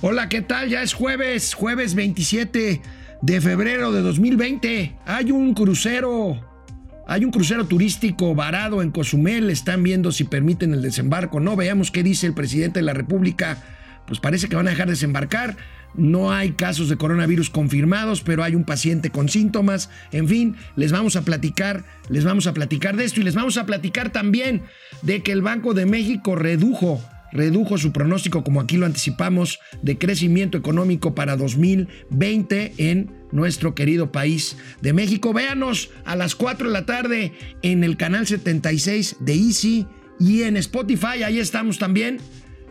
Hola, ¿qué tal? Ya es jueves, jueves 27 de febrero de 2020. Hay un crucero, hay un crucero turístico varado en Cozumel. Están viendo si permiten el desembarco. No, veamos qué dice el presidente de la República. Pues parece que van a dejar desembarcar. No hay casos de coronavirus confirmados, pero hay un paciente con síntomas. En fin, les vamos a platicar, les vamos a platicar de esto y les vamos a platicar también de que el Banco de México redujo redujo su pronóstico, como aquí lo anticipamos, de crecimiento económico para 2020 en nuestro querido país de México. Véanos a las 4 de la tarde en el canal 76 de Easy y en Spotify, ahí estamos también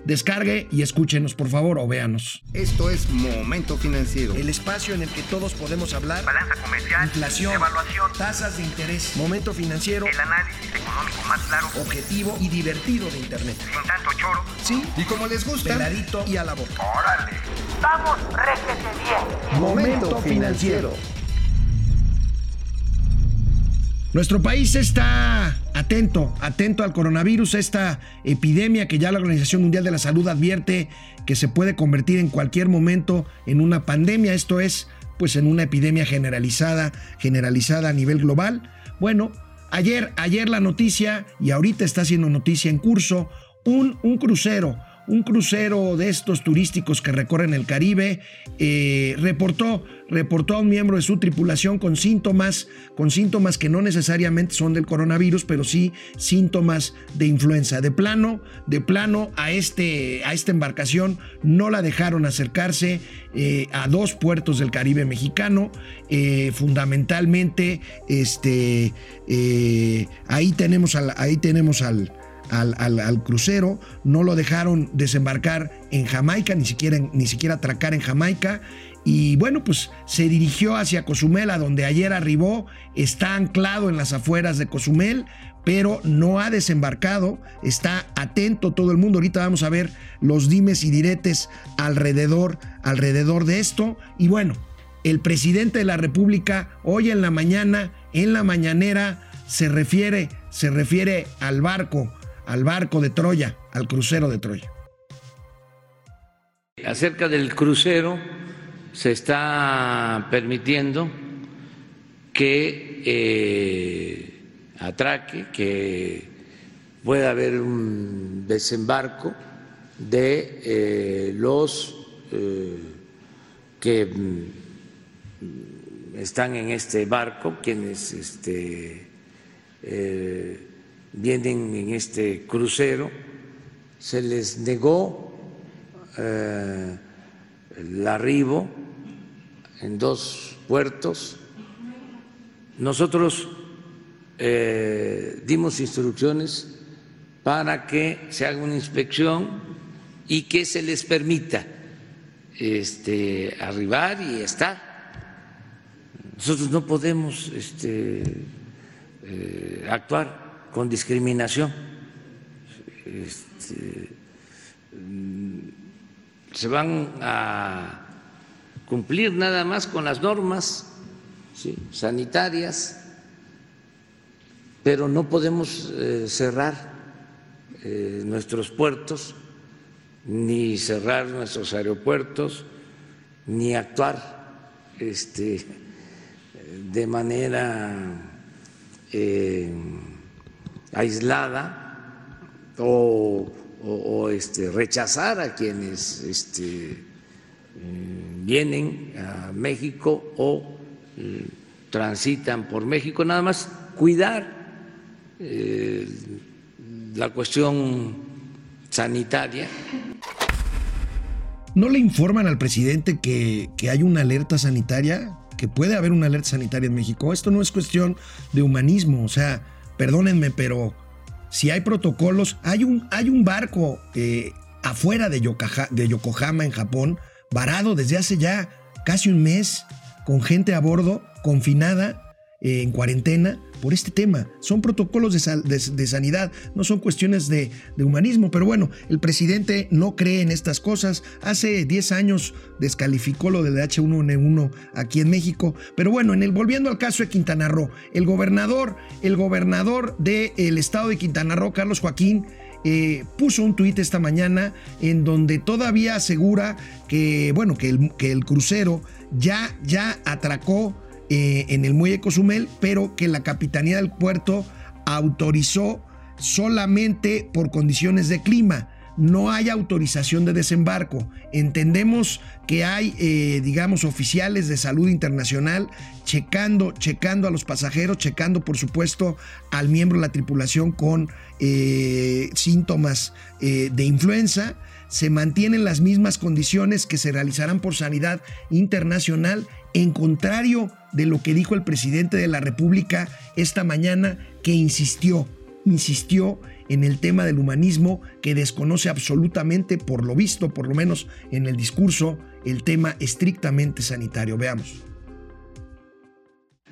Descargue y escúchenos, por favor, o véanos. Esto es Momento Financiero. El espacio en el que todos podemos hablar. Balanza comercial. Inflación. Evaluación. Tasas de interés. Momento Financiero. El análisis económico más claro. Objetivo y divertido de Internet. Sin tanto choro. Sí. Y como les gusta. Peladito y a la boca. ¡Órale! ¡Vamos, réjete bien! Momento Financiero. Nuestro país está atento, atento al coronavirus, esta epidemia que ya la Organización Mundial de la Salud advierte que se puede convertir en cualquier momento en una pandemia, esto es, pues en una epidemia generalizada, generalizada a nivel global. Bueno, ayer, ayer la noticia, y ahorita está siendo noticia en curso, un, un crucero, un crucero de estos turísticos que recorren el Caribe, eh, reportó, reportó a un miembro de su tripulación con síntomas, con síntomas que no necesariamente son del coronavirus, pero sí síntomas de influenza. De plano, de plano a, este, a esta embarcación no la dejaron acercarse eh, a dos puertos del Caribe mexicano, eh, fundamentalmente, este, ahí tenemos al, ahí tenemos al al, crucero, no lo dejaron desembarcar en Jamaica, ni siquiera, ni siquiera atracar en Jamaica. Y bueno, pues se dirigió hacia Cozumel, a donde ayer arribó, está anclado en las afueras de Cozumel, pero no ha desembarcado, está atento todo el mundo. Ahorita vamos a ver los dimes y diretes alrededor, alrededor de esto. Y bueno, el presidente de la República hoy en la mañana, en la mañanera, se refiere, se refiere al barco al barco de Troya, al crucero de Troya. Acerca del crucero, se está permitiendo que eh, atraque, que pueda haber un desembarco de eh, los eh, que mm, están en este barco, quienes este, vienen en este crucero, se les negó eh, el arribo en dos puertos. Nosotros eh, dimos instrucciones para que se haga una inspección y que se les permita este, arribar y estar. Nosotros no podemos este, eh, actuar con discriminación. Este, se van a cumplir nada más con las normas sanitarias, pero no podemos eh, cerrar eh, nuestros puertos, ni cerrar nuestros aeropuertos, ni actuar este, de manera eh, aislada o, este, rechazar a quienes este, mm, vienen a México o mm, transitan por México, nada más cuidar eh, la cuestión sanitaria. ¿No le informan al presidente que, que hay una alerta sanitaria? Que puede haber una alerta sanitaria en México. Esto no es cuestión de humanismo, o sea, perdónenme, pero si hay protocolos, hay un, hay un barco eh, afuera de, Yokohama, en Japón, varado desde hace ya casi un mes, con gente a bordo, confinada, en cuarentena por este tema. Son protocolos de, sanidad, no son cuestiones de, humanismo, pero bueno, el presidente no cree en estas cosas. Hace 10 años descalificó lo del H1N1 aquí en México, pero bueno, en el, volviendo al caso de Quintana Roo, el gobernador, el gobernador del estado de Quintana Roo, Carlos Joaquín, eh, puso un tuit esta mañana en donde todavía asegura que, bueno, que el, que el crucero ya, ya atracó eh, en el muelle Cozumel, pero que la capitanía del puerto autorizó solamente por condiciones de clima no hay autorización de desembarco. Entendemos que hay, eh, digamos, oficiales de salud internacional checando, checando a los pasajeros, checando, por supuesto, al miembro de la tripulación con eh, síntomas de influenza. Se mantienen las mismas condiciones que se realizarán por sanidad internacional, en contrario de lo que dijo el presidente de la República esta mañana, que insistió, insistió en el tema del humanismo que desconoce absolutamente, por lo visto, por lo menos en el discurso, el tema estrictamente sanitario. Veamos.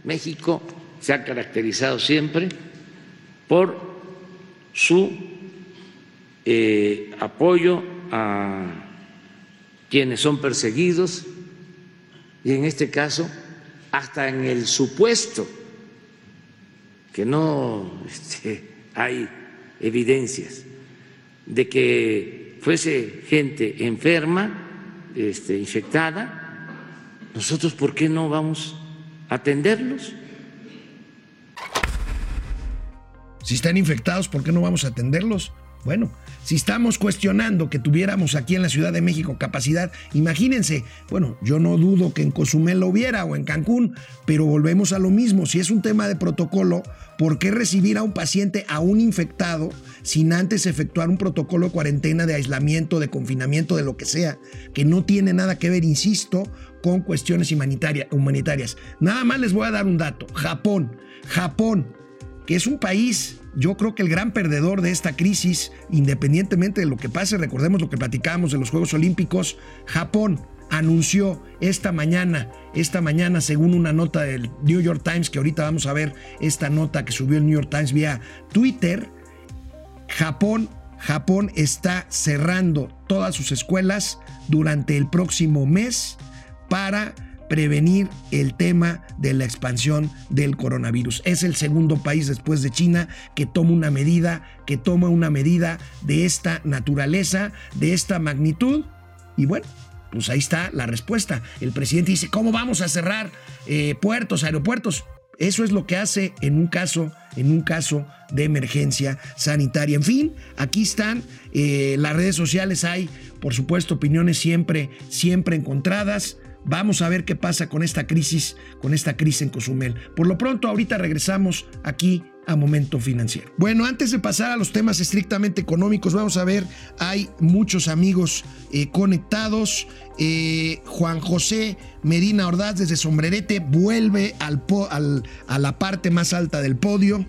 México se ha caracterizado siempre por su eh, apoyo a quienes son perseguidos y en este caso hasta en el supuesto que no este, hay evidencias de que fuese gente enferma, este, infectada, nosotros ¿por qué no vamos a atenderlos? Si están infectados, ¿por qué no vamos a atenderlos? Bueno, si estamos cuestionando que tuviéramos aquí en la Ciudad de México capacidad, imagínense, bueno, yo no dudo que en Cozumel lo hubiera o en Cancún, pero volvemos a lo mismo, si es un tema de protocolo, ¿por qué recibir a un paciente aún infectado sin antes efectuar un protocolo de cuarentena, de aislamiento, de confinamiento, de lo que sea, que no tiene nada que ver, insisto, con cuestiones humanitarias? Nada más les voy a dar un dato, Japón, Japón, que es un país yo creo que el gran perdedor de esta crisis, independientemente de lo que pase, recordemos lo que platicábamos de los Juegos Olímpicos, Japón anunció esta mañana, esta mañana según una nota del New York Times, que ahorita vamos a ver esta nota que subió el New York Times vía Twitter, Japón, Japón está cerrando todas sus escuelas durante el próximo mes para prevenir el tema de la expansión del coronavirus. Es el segundo país después de China que toma una medida, que toma una medida de esta naturaleza, de esta magnitud. Y bueno, pues ahí está la respuesta. El presidente dice, ¿cómo vamos a cerrar eh, puertos, aeropuertos? Eso es lo que hace en un caso, en un caso de emergencia sanitaria. En fin, aquí están eh, las redes sociales. Hay, por supuesto, opiniones siempre, siempre encontradas. Vamos a ver qué pasa con esta crisis, con esta crisis en Cozumel. Por lo pronto, ahorita regresamos aquí a Momento Financiero. Bueno, antes de pasar a los temas estrictamente económicos, vamos a ver, hay muchos amigos eh, conectados. Eh, Juan José Medina Ordaz desde Sombrerete vuelve al, al, a la parte más alta del podio.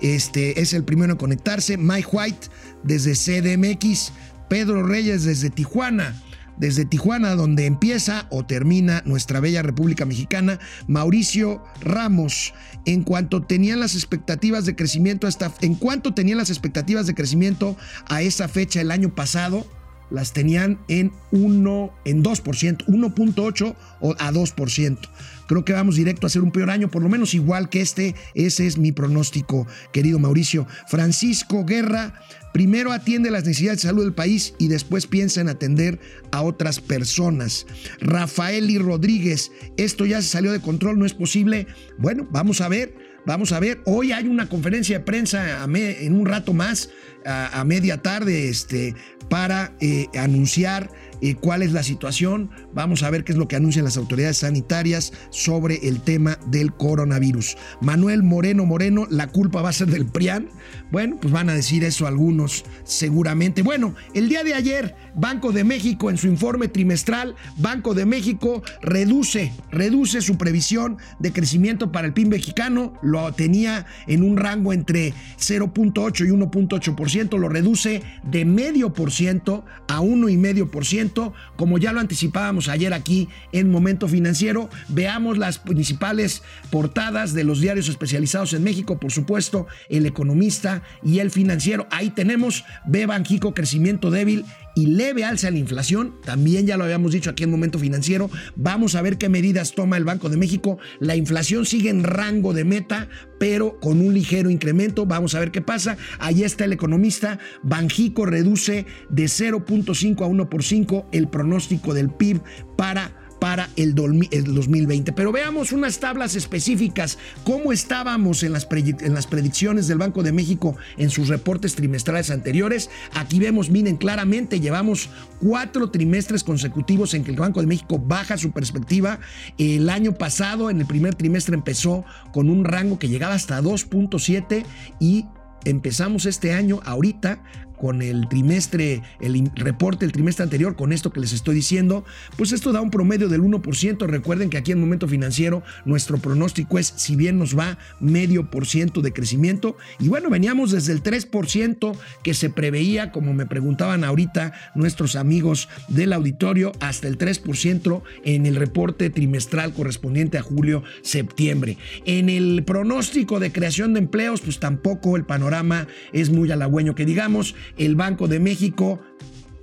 Este es el primero en conectarse. Mike White desde CDMX. Pedro Reyes desde Tijuana desde Tijuana, donde empieza o termina nuestra bella República Mexicana, Mauricio Ramos, en cuanto tenían las expectativas de crecimiento en cuanto tenían las expectativas de crecimiento a esa fecha el año pasado, las tenían en 1 en 2%, 1.8 a 2%. Creo que vamos directo a hacer un peor año, por lo menos igual que este. Ese es mi pronóstico, querido Mauricio. Francisco Guerra, primero atiende las necesidades de salud del país y después piensa en atender a otras personas. Rafael y Rodríguez, esto ya se salió de control, no es posible. Bueno, vamos a ver. Vamos a ver, hoy hay una conferencia de prensa en un rato más, a, media tarde, este, para eh, anunciar eh, cuál es la situación. Vamos a ver qué es lo que anuncian las autoridades sanitarias sobre el tema del coronavirus. Manuel Moreno Moreno, la culpa va a ser del PRIAN. Bueno, pues van a decir eso algunos seguramente. Bueno, el día de ayer, Banco de México en su informe trimestral, Banco de México reduce, reduce su previsión de crecimiento para el PIB mexicano. Lo tenía en un rango entre 0.8 y 1.8%, lo reduce de medio por ciento a 1,5%. Como ya lo anticipábamos ayer aquí en Momento Financiero, veamos las principales portadas de los diarios especializados en México, por supuesto, El Economista y El Financiero. Ahí tenemos, ve Banjico crecimiento débil y leve alza en la inflación. También ya lo habíamos dicho aquí en Momento Financiero. Vamos a ver qué medidas toma el Banco de México. La inflación sigue en rango de meta, pero con un ligero incremento. Vamos a ver qué pasa. Ahí está el economista. Banjico reduce de 0.5 a 1 por 5 el pronóstico del PIB para para el 2020. Pero veamos unas tablas específicas, cómo estábamos en las, predicciones del Banco de México en sus reportes trimestrales anteriores. Aquí vemos, miren claramente, llevamos cuatro trimestres consecutivos en que el Banco de México baja su perspectiva. El año pasado, en el primer trimestre, empezó con un rango que llegaba hasta 2.7 y empezamos este año ahorita con el trimestre, el reporte del trimestre anterior, con esto que les estoy diciendo, pues esto da un promedio del 1%. Recuerden que aquí en Momento Financiero nuestro pronóstico es, si bien nos va, medio por ciento de crecimiento. Y bueno, veníamos desde el 3% que se preveía, como me preguntaban ahorita nuestros amigos del auditorio, hasta el 3% en el reporte trimestral correspondiente a julio-septiembre. En el pronóstico de creación de empleos, pues tampoco el panorama es muy halagüeño que digamos el Banco de México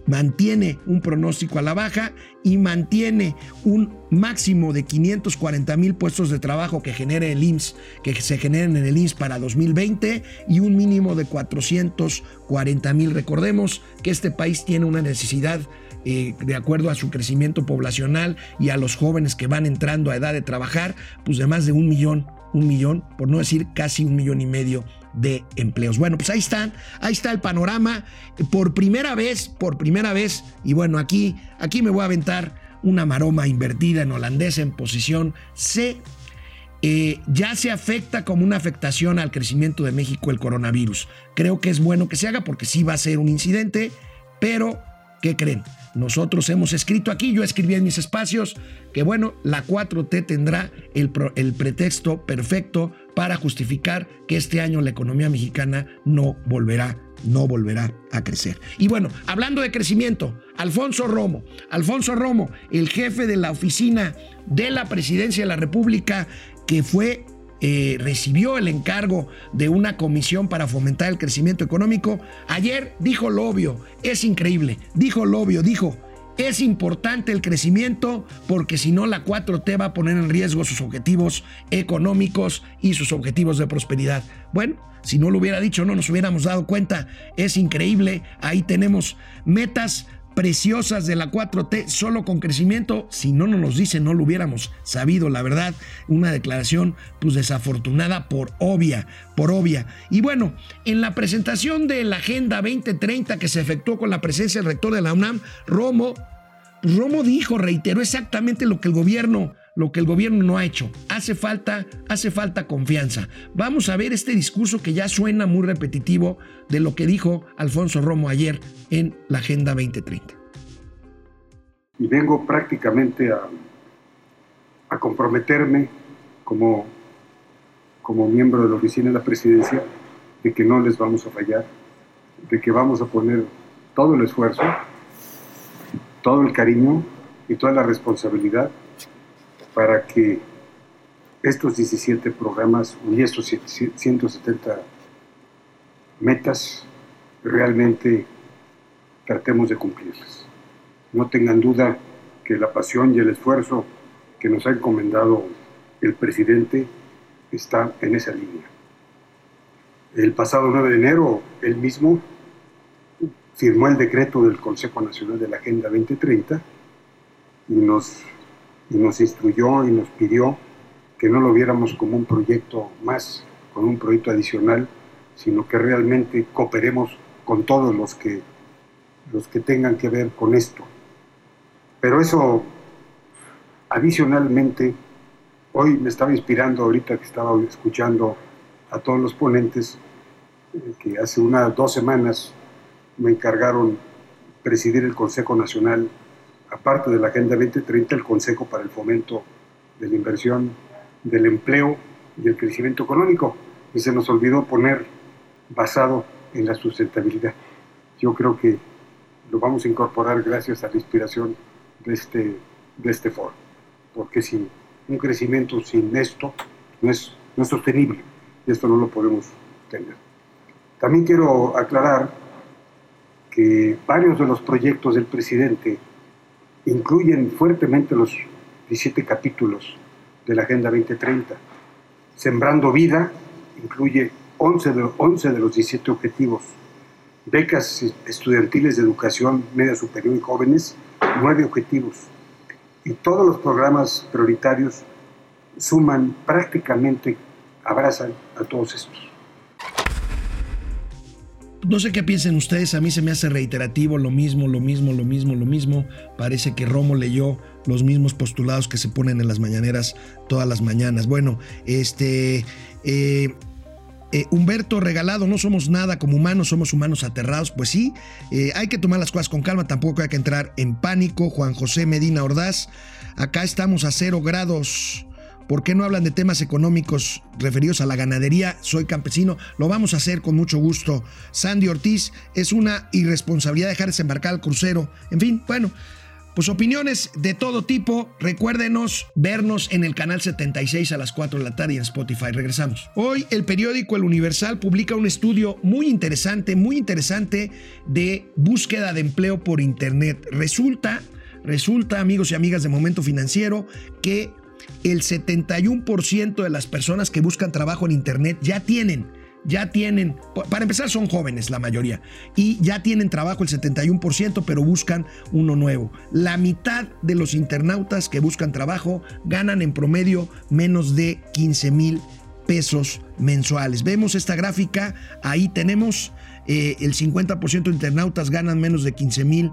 mantiene un pronóstico a la baja y mantiene un máximo de 540 mil puestos de trabajo que genere el IMSS, que se generen en el IMSS para 2020 y un mínimo de 440 mil. Recordemos que este país tiene una necesidad eh, de acuerdo a su crecimiento poblacional y a los jóvenes que van entrando a edad de trabajar, pues de más de un millón, un millón, por no decir casi un millón y medio de empleos. Bueno, pues ahí están, ahí está el panorama. Por primera vez, por primera vez, y bueno, aquí, aquí me voy a aventar una maroma invertida en holandés en posición C. Eh, ya se afecta como una afectación al crecimiento de México el coronavirus. Creo que es bueno que se haga porque sí va a ser un incidente, pero ¿qué creen? Nosotros hemos escrito aquí, yo escribí en mis espacios, que bueno, la 4T tendrá el, el pretexto perfecto para justificar que este año la economía mexicana no volverá no volverá a crecer. Y bueno, hablando de crecimiento, Alfonso Romo, Alfonso Romo, el jefe de la oficina de la presidencia de la República, que fue eh, recibió el encargo de una comisión para fomentar el crecimiento económico, ayer dijo lo obvio, es increíble, dijo lo obvio, dijo, es importante el crecimiento porque si no la 4T va a poner en riesgo sus objetivos económicos y sus objetivos de prosperidad. Bueno, si no lo hubiera dicho no nos hubiéramos dado cuenta. Es increíble. Ahí tenemos metas preciosas de la 4T solo con crecimiento. Si no nos lo dicen, no lo hubiéramos sabido, la verdad. Una declaración pues desafortunada por obvia, por obvia. Y bueno, en la presentación de la Agenda 2030 que se efectuó con la presencia del rector de la UNAM, Romo, Romo dijo, reiteró exactamente lo que el gobierno lo que el gobierno no ha hecho. Hace falta, hace falta confianza. Vamos a ver este discurso que ya suena muy repetitivo de lo que dijo Alfonso Romo ayer en la Agenda 2030. Y vengo prácticamente a, comprometerme como, como miembro de la oficina de la presidencia de que no les vamos a fallar, de que vamos a poner todo el esfuerzo, todo el cariño y toda la responsabilidad para que estos 17 programas y estos 170 metas realmente tratemos de cumplirlas. No tengan duda que la pasión y el esfuerzo que nos ha encomendado el presidente está en esa línea. El pasado 9 de enero, él mismo firmó el decreto del Consejo Nacional de la Agenda 2030 y nos y nos instruyó y nos pidió que no lo viéramos como un proyecto más, como un proyecto adicional, sino que realmente cooperemos con todos los que, los que tengan que ver con esto. Pero eso, adicionalmente, hoy me estaba inspirando ahorita que estaba escuchando a todos los ponentes, eh, que hace unas dos semanas me encargaron presidir el Consejo Nacional aparte de la Agenda 2030, el Consejo para el Fomento de la Inversión, del Empleo y el Crecimiento Económico. Y se nos olvidó poner basado en la sustentabilidad. Yo creo que lo vamos a incorporar gracias a la inspiración de este, de este foro, porque sin un crecimiento sin esto no es, no es sostenible y esto no lo podemos tener. También quiero aclarar que varios de los proyectos del presidente incluyen fuertemente los 17 capítulos de la Agenda 2030. Sembrando Vida incluye 11 de, 11 de los 17 objetivos. Becas estudiantiles de educación media superior y jóvenes, 9 objetivos. Y todos los programas prioritarios suman prácticamente, abrazan a todos estos. No sé qué piensen ustedes, a mí se me hace reiterativo lo mismo, lo mismo, lo mismo, lo mismo. Parece que Romo leyó los mismos postulados que se ponen en las mañaneras todas las mañanas. Bueno, este... Eh, eh, Humberto regalado, no somos nada como humanos, somos humanos aterrados. Pues sí, eh, hay que tomar las cosas con calma, tampoco hay que entrar en pánico. Juan José Medina Ordaz, acá estamos a cero grados ¿Por qué no hablan de temas económicos referidos a la ganadería? Soy campesino. Lo vamos a hacer con mucho gusto. Sandy Ortiz, es una irresponsabilidad dejar desembarcar al crucero. En fin, bueno. Pues opiniones de todo tipo. Recuérdenos vernos en el canal 76 a las 4 de la tarde en Spotify. Regresamos. Hoy el periódico El Universal publica un estudio muy interesante, muy interesante de búsqueda de empleo por Internet. Resulta, resulta, amigos y amigas de Momento Financiero, que el 71% de las personas que buscan trabajo en Internet ya tienen, ya tienen, para empezar son jóvenes la mayoría, y ya tienen trabajo el 71%, pero buscan uno nuevo. La mitad de los internautas que buscan trabajo ganan en promedio menos de 15 mil pesos mensuales. Vemos esta gráfica, ahí tenemos eh, el 50% de internautas ganan menos de 15 mil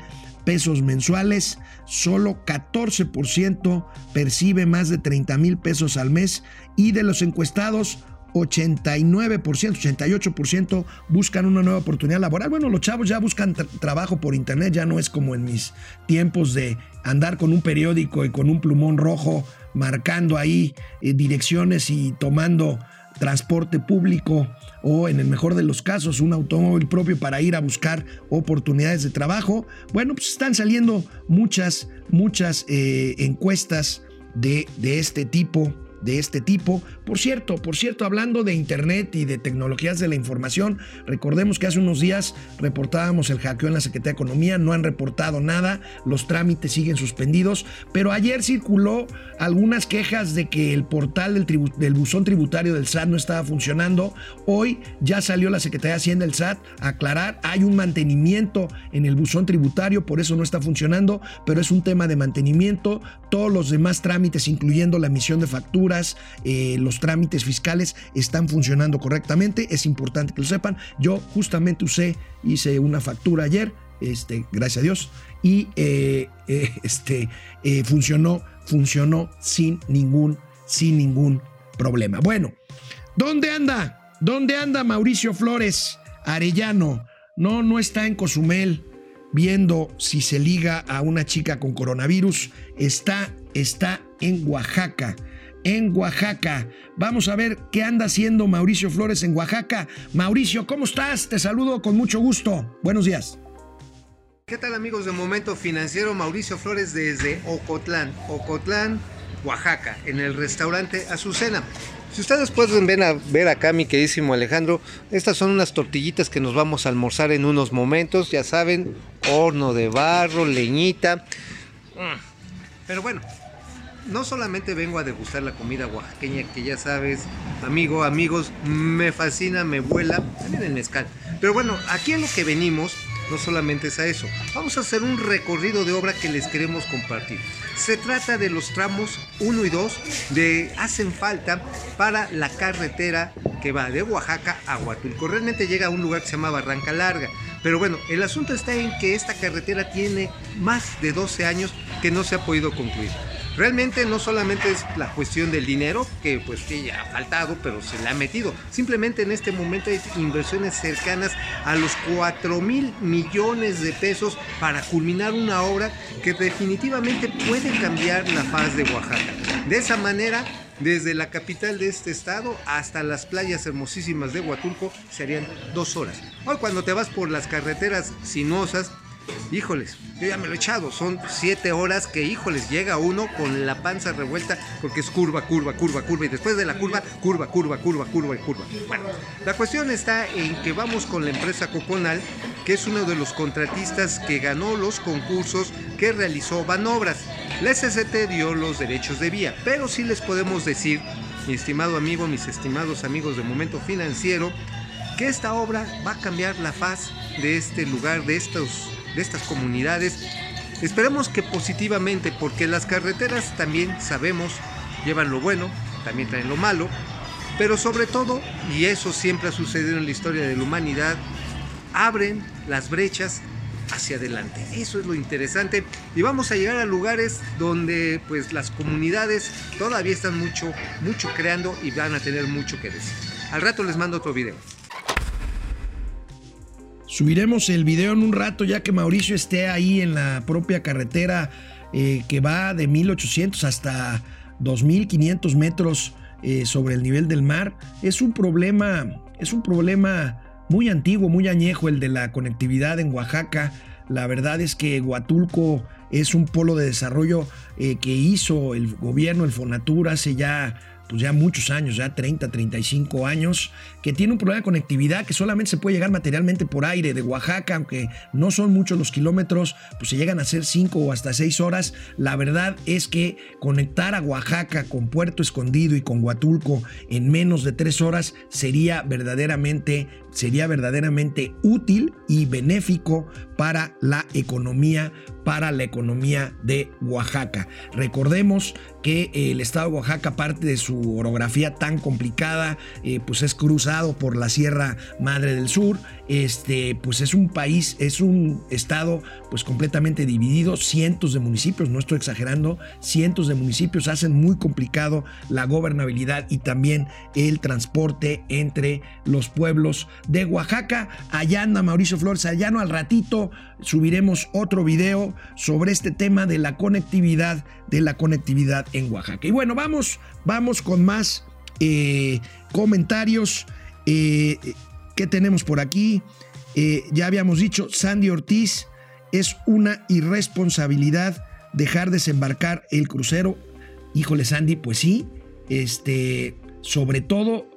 pesos mensuales, solo 14% percibe más de 30 mil pesos al mes y de los encuestados 89%, 88% buscan una nueva oportunidad laboral. Bueno, los chavos ya buscan trabajo por internet, ya no es como en mis tiempos de andar con un periódico y con un plumón rojo marcando ahí eh, direcciones y tomando transporte público o en el mejor de los casos un automóvil propio para ir a buscar oportunidades de trabajo. Bueno, pues están saliendo muchas, muchas eh, encuestas de, de este tipo de este tipo. Por cierto, por cierto, hablando de Internet y de tecnologías de la información, recordemos que hace unos días reportábamos el hackeo en la Secretaría de Economía, no han reportado nada, los trámites siguen suspendidos, pero ayer circuló algunas quejas de que el portal del, buzón tributario del SAT no estaba funcionando. Hoy ya salió la Secretaría de Hacienda del SAT a aclarar, hay un mantenimiento en el buzón tributario, por eso no está funcionando, pero es un tema de mantenimiento. Todos los demás trámites, incluyendo la emisión de facturas, eh, los trámites fiscales están funcionando correctamente. Es importante que lo sepan. Yo justamente usé, hice una factura ayer, este, gracias a Dios, y eh, eh, este, funcionó, funcionó sin ningún, sin ningún problema. Bueno, ¿dónde anda? ¿Dónde anda Mauricio Flores Arellano? No, no está en Cozumel viendo si se liga a una chica con coronavirus. Está, está en Oaxaca en Oaxaca. Vamos a ver qué anda haciendo Mauricio Flores en Oaxaca. Mauricio, ¿cómo estás? Te saludo con mucho gusto. Buenos días. ¿Qué tal amigos de Momento Financiero? Mauricio Flores desde Ocotlán, Ocotlán, Oaxaca, en el restaurante Azucena. Si ustedes pueden ver, a, ver acá, mi queridísimo Alejandro, estas son unas tortillitas que nos vamos a almorzar en unos momentos. Ya saben, horno de barro, leñita. Mm. Pero bueno, no solamente vengo a degustar la comida oaxaqueña que ya sabes, amigo, amigos, me fascina, me vuela, también el mezcal. Pero bueno, aquí en lo que venimos no solamente es a eso, vamos a hacer un recorrido de obra que les queremos compartir. Se trata de los tramos 1 y 2 de hacen falta para la carretera que va de Oaxaca a Huatulco. Realmente llega a un lugar que se llama Barranca Larga. Pero bueno, el asunto está en que esta carretera tiene más de 12 años que no se ha podido concluir. Realmente no solamente es la cuestión del dinero, que pues que ya ha faltado, pero se le ha metido. Simplemente en este momento hay inversiones cercanas a los 4 mil millones de pesos para culminar una obra que definitivamente puede cambiar la faz de Oaxaca. De esa manera, desde la capital de este estado hasta las playas hermosísimas de Huatulco serían dos horas. Hoy cuando te vas por las carreteras sinuosas, híjoles, yo ya me lo he echado. Son siete horas que, híjoles, llega uno con la panza revuelta porque es curva, curva, curva, curva. Y después de la curva, curva, curva, curva, curva y curva. Bueno, la cuestión está en que vamos con la empresa Coconal, que es uno de los contratistas que ganó los concursos que realizó Banobras. La SCT dio los derechos de vía, pero sí les podemos decir, mi estimado amigo, mis estimados amigos de Momento Financiero, que esta obra va a cambiar la faz de este lugar, de, estos, de estas comunidades. Esperemos que positivamente, porque las carreteras también sabemos llevan lo bueno, también traen lo malo, pero sobre todo, y eso siempre ha sucedido en la historia de la humanidad, abren las brechas hacia adelante. Eso es lo interesante y vamos a llegar a lugares donde pues las comunidades todavía están mucho mucho creando y van a tener mucho que decir. Al rato les mando otro video. Subiremos el video en un rato ya que Mauricio esté ahí en la propia carretera eh, que va de 1800 hasta 2500 metros eh, sobre el nivel del mar. Es un problema, es un problema muy antiguo, muy añejo el de la conectividad en Oaxaca. La verdad es que Huatulco es un polo de desarrollo eh, que hizo el gobierno, el Fonatur, hace ya pues ya muchos años, ya 30, 35 años, que tiene un problema de conectividad que solamente se puede llegar materialmente por aire de Oaxaca, aunque no son muchos los kilómetros, pues se llegan a ser 5 o hasta 6 horas. La verdad es que conectar a Oaxaca con Puerto Escondido y con Huatulco en menos de 3 horas sería verdaderamente, sería verdaderamente útil y benéfico para la economía, para la economía de Oaxaca. Recordemos que el estado de Oaxaca, parte de su orografía tan complicada, eh, pues es cruzado por la Sierra Madre del Sur. Este, pues es un país, es un estado pues completamente dividido, cientos de municipios, no estoy exagerando, cientos de municipios hacen muy complicado la gobernabilidad y también el transporte entre los pueblos de Oaxaca. Allá anda Mauricio Flores, allá no al ratito subiremos otro video sobre este tema de la conectividad, de la conectividad en Oaxaca. Y bueno, vamos, vamos con más eh, comentarios. Eh, ¿Qué tenemos por aquí? Eh, ya habíamos dicho, Sandy Ortiz, es una irresponsabilidad dejar desembarcar el crucero. Híjole, Sandy, pues sí. Este, sobre todo,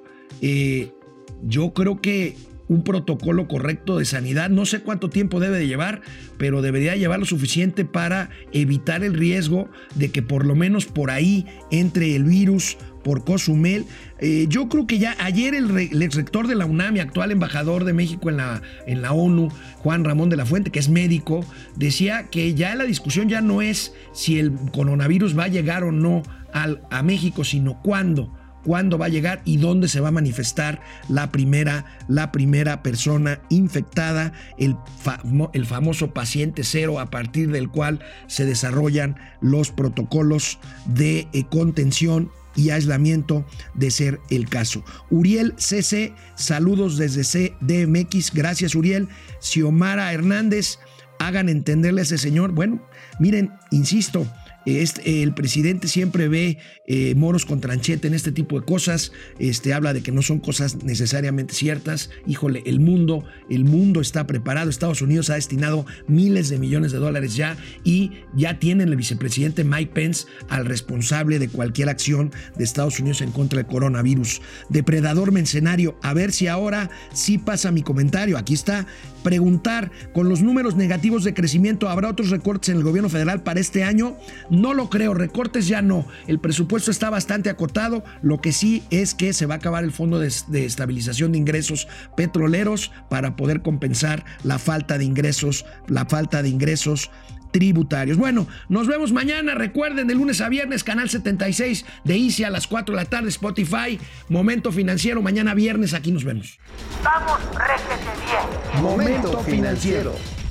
yo creo que un protocolo correcto de sanidad. No sé cuánto tiempo debe de llevar, pero debería llevar lo suficiente para evitar el riesgo de que por lo menos por ahí entre el virus por Cozumel. Eh, yo creo que ya ayer el, ex rector de la UNAM y actual embajador de México en la, en la ONU, Juan Ramón de la Fuente, que es médico, decía que ya la discusión ya no es si el coronavirus va a llegar o no al, a México, sino cuándo cuándo va a llegar y dónde se va a manifestar la primera, la primera persona infectada, el, el famoso paciente cero a partir del cual se desarrollan los protocolos de eh, contención y aislamiento de ser el caso. Uriel CC, saludos desde CDMX, gracias Uriel. Xiomara Hernández, hagan entenderle a ese señor. Bueno, miren, insisto, este, el presidente siempre ve eh, moros con tranchete en este tipo de cosas. Este, habla de que no son cosas necesariamente ciertas. Híjole, el mundo, el mundo está preparado. Estados Unidos ha destinado miles de millones de dólares ya y ya tienen el vicepresidente Mike Pence al responsable de cualquier acción de Estados Unidos en contra del coronavirus. Depredador mercenario, a ver si ahora sí pasa mi comentario. Aquí está. Preguntar, con los números negativos de crecimiento, ¿habrá otros recortes en el gobierno federal para este año? No lo creo, recortes ya no. El presupuesto está bastante acotado. Lo que sí es que se va a acabar el fondo de, estabilización de ingresos petroleros para poder compensar la falta de ingresos, la falta de ingresos tributarios. Bueno, nos vemos mañana. Recuerden, de lunes a viernes, canal 76 de ICI a las 4 de la tarde, Spotify, Momento Financiero. Mañana viernes, aquí nos vemos. Vamos, réjete bien. Momento financiero.